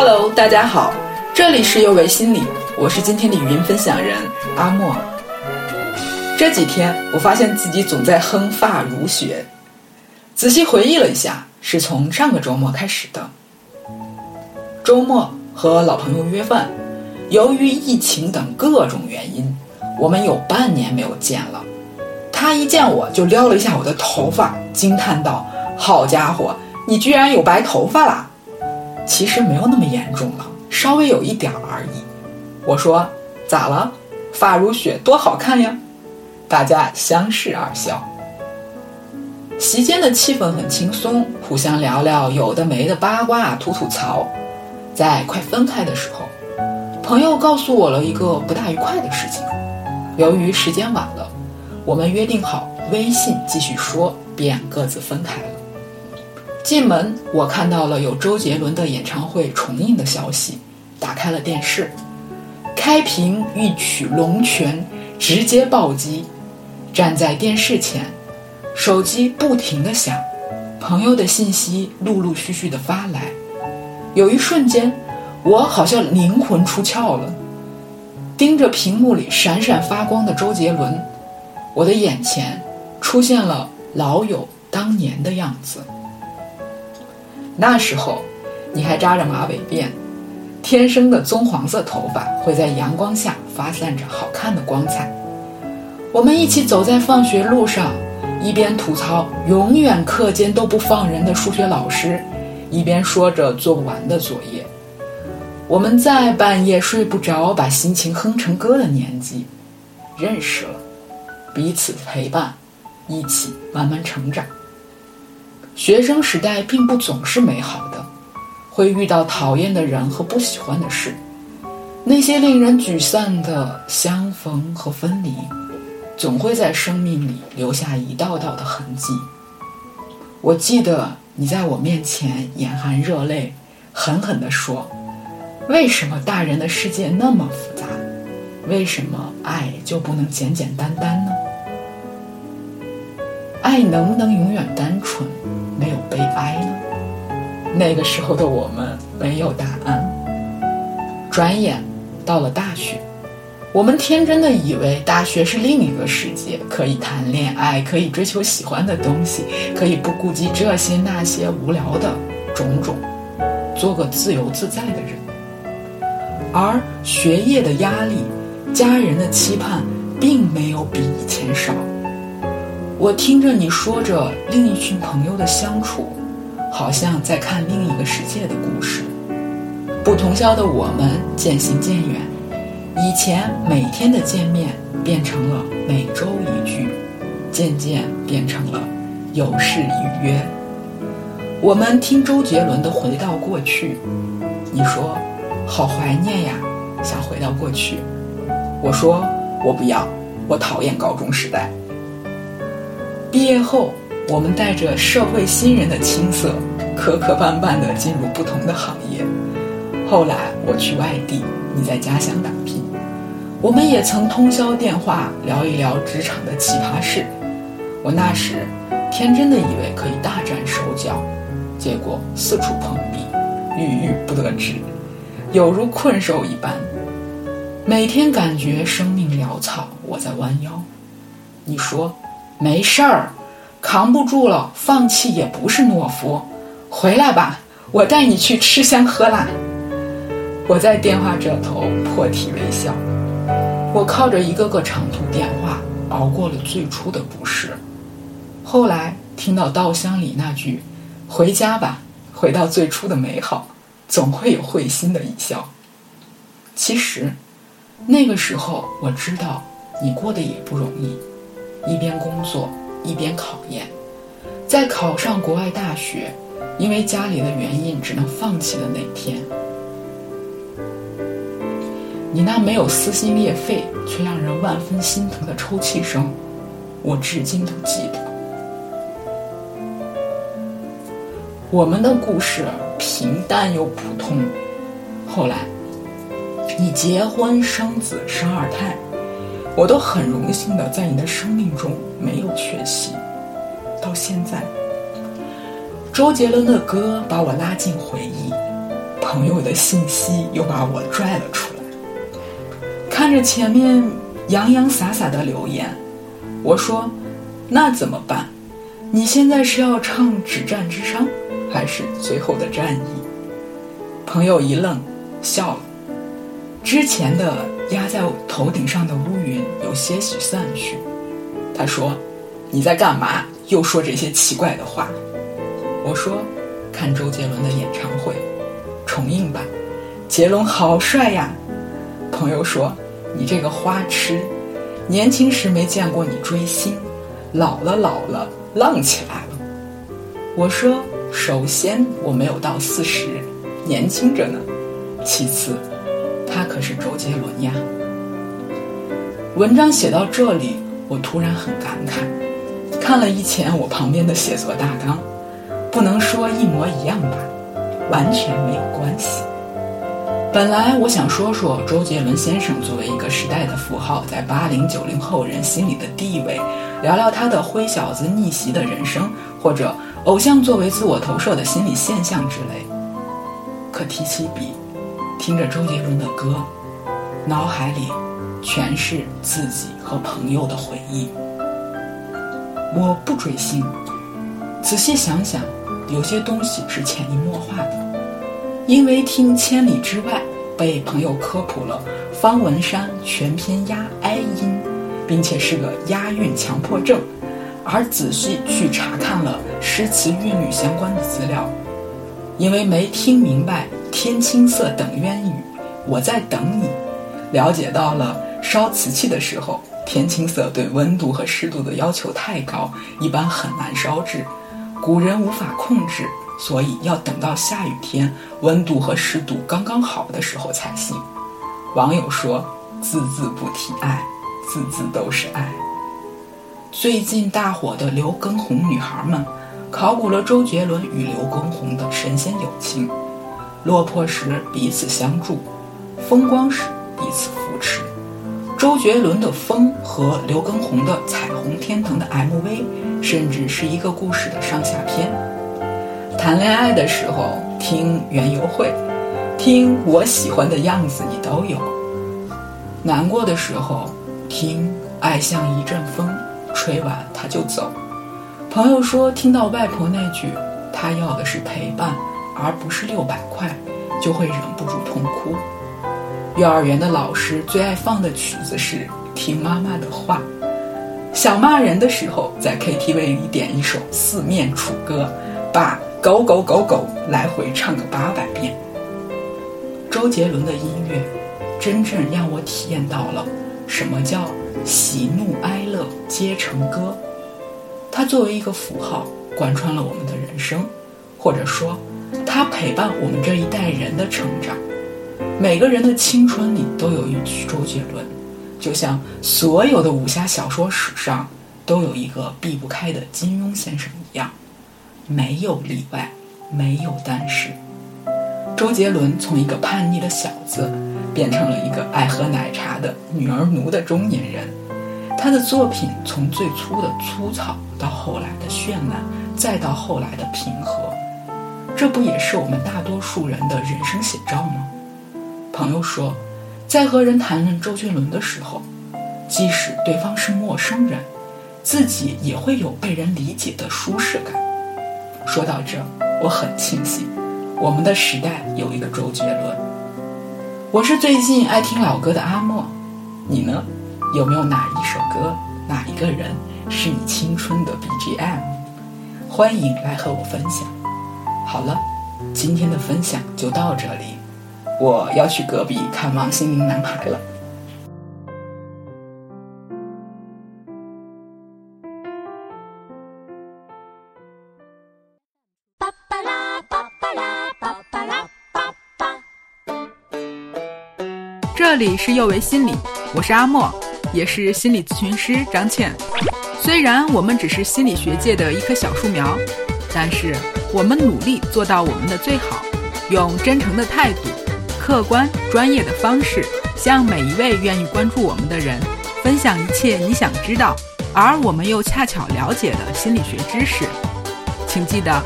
Hello，大家好，这里是幼为心理，我是今天的语音分享人阿莫。这几天我发现自己总在哼发如雪，仔细回忆了一下，是从上个周末开始的。周末和老朋友约饭，由于疫情等各种原因，我们有半年没有见了。他一见我就撩了一下我的头发，惊叹道：“好家伙，你居然有白头发啦！”其实没有那么严重了，稍微有一点而已。我说：“咋了？发如雪多好看呀！”大家相视而笑。席间的气氛很轻松，互相聊聊有的没的八卦，吐吐槽。在快分开的时候，朋友告诉我了一个不大愉快的事情。由于时间晚了，我们约定好微信继续说，便各自分开了。进门，我看到了有周杰伦的演唱会重映的消息，打开了电视，开屏一曲《龙泉》，直接暴击。站在电视前，手机不停的响，朋友的信息陆陆续续的发来。有一瞬间，我好像灵魂出窍了，盯着屏幕里闪闪发光的周杰伦，我的眼前出现了老友当年的样子。那时候，你还扎着马尾辫，天生的棕黄色头发会在阳光下发散着好看的光彩。我们一起走在放学路上，一边吐槽永远课间都不放人的数学老师，一边说着做不完的作业。我们在半夜睡不着，把心情哼成歌的年纪，认识了，彼此陪伴，一起慢慢成长。学生时代并不总是美好的，会遇到讨厌的人和不喜欢的事，那些令人沮丧的相逢和分离。总会在生命里留下一道道的痕迹。我记得你在我面前眼含热泪，狠狠地说：“为什么大人的世界那么复杂？为什么爱就不能简简单单呢？爱能不能永远单纯，悲哀呢？”那个时候的我们没有答案。转眼到了大学。我们天真的以为大学是另一个世界，可以谈恋爱，可以追求喜欢的东西，可以不顾及这些那些无聊的种种，做个自由自在的人。而学业的压力，家人的期盼，并没有比以前少。我听着你说着另一群朋友的相处，好像在看另一个世界的故事。不同校的我们渐行渐远。以前每天的见面变成了每周一聚，渐渐变成了有事一约。我们听周杰伦的《回到过去》，你说好怀念呀，想回到过去。我说我不要，我讨厌高中时代。毕业后，我们带着社会新人的青涩，磕磕绊绊地进入不同的行业。后来我去外地，你在家乡打拼。我们也曾通宵电话聊一聊职场的奇葩事，我那时天真的以为可以大展手脚，结果四处碰壁，郁郁不得志，有如困兽一般，每天感觉生命潦草，我在弯腰。你说没事儿，扛不住了，放弃也不是懦夫，回来吧，我带你去吃香喝辣。我在电话这头破涕为笑。我靠着一个个长途电话熬过了最初的不适，后来听到稻香里那句“回家吧，回到最初的美好”，总会有会心的一笑。其实，那个时候我知道你过得也不容易，一边工作一边考研，在考上国外大学，因为家里的原因只能放弃的那天。你那没有撕心裂肺却让人万分心疼的抽泣声，我至今都记得。我们的故事平淡又普通，后来你结婚生子生二胎，我都很荣幸的在你的生命中没有缺席。到现在，周杰伦的歌把我拉进回忆。朋友的信息又把我拽了出来。看着前面洋洋洒洒的留言，我说：“那怎么办？你现在是要唱《止战之殇》，还是最后的战役？”朋友一愣，笑了。之前的压在头顶上的乌云有些许散去。他说：“你在干嘛？又说这些奇怪的话。”我说：“看周杰伦的演唱会，重映版，杰伦好帅呀。”朋友说：“你这个花痴，年轻时没见过你追星，老了老了浪起来了。”我说：“首先我没有到四十，年轻着呢。其次，他可是周杰伦呀。”文章写到这里，我突然很感慨，看了一前我旁边的写作大纲。不能说一模一样吧，完全没有关系。本来我想说说周杰伦先生作为一个时代的符号，在八零九零后人心里的地位，聊聊他的灰小子逆袭的人生，或者偶像作为自我投射的心理现象之类。可提起笔，听着周杰伦的歌，脑海里全是自己和朋友的回忆。我不追星，仔细想想。有些东西是潜移默化的，因为听《千里之外》被朋友科普了方文山全篇押哀音，并且是个押韵强迫症，而仔细去查看了诗词韵律相关的资料，因为没听明白“天青色等烟雨，我在等你”，了解到了烧瓷器的时候，天青色对温度和湿度的要求太高，一般很难烧制。古人无法控制，所以要等到下雨天，温度和湿度刚刚好的时候才行。网友说：“字字不提爱，字字都是爱。”最近大火的刘畊宏女孩们，考古了周杰伦与刘畊宏的神仙友情：落魄时彼此相助，风光时彼此扶。周杰伦的《风》和刘畊宏的《彩虹天堂》的 MV，甚至是一个故事的上下篇。谈恋爱的时候听《园游会》，听我喜欢的样子，你都有；难过的时候听《爱像一阵风》，吹完他就走。朋友说听到外婆那句“他要的是陪伴，而不是六百块”，就会忍不住痛哭。幼儿园的老师最爱放的曲子是《听妈妈的话》，想骂人的时候在 KTV 里点一首《四面楚歌》，把“狗狗狗狗”来回唱个八百遍。周杰伦的音乐，真正让我体验到了什么叫喜怒哀乐皆成歌。它作为一个符号，贯穿了我们的人生，或者说，它陪伴我们这一代人的成长。每个人的青春里都有一曲周杰伦，就像所有的武侠小说史上都有一个避不开的金庸先生一样，没有例外，没有但是。周杰伦从一个叛逆的小子，变成了一个爱喝奶茶的女儿奴的中年人。他的作品从最初的粗糙，到后来的绚烂，再到后来的平和，这不也是我们大多数人的人生写照吗？朋友说，在和人谈论周杰伦的时候，即使对方是陌生人，自己也会有被人理解的舒适感。说到这，我很庆幸，我们的时代有一个周杰伦。我是最近爱听老歌的阿莫，你呢？有没有哪一首歌、哪一个人是你青春的 BGM？欢迎来和我分享。好了，今天的分享就到这里。我要去隔壁看望心灵男孩了。巴巴拉巴巴拉巴巴拉巴巴。这里是幼为心理，我是阿莫，也是心理咨询师张倩。虽然我们只是心理学界的一棵小树苗，但是我们努力做到我们的最好，用真诚的态度。客观专业的方式，向每一位愿意关注我们的人分享一切你想知道，而我们又恰巧了解的心理学知识。请记得，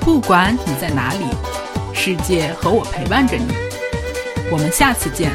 不管你在哪里。世界和我陪伴着你。我们下次见。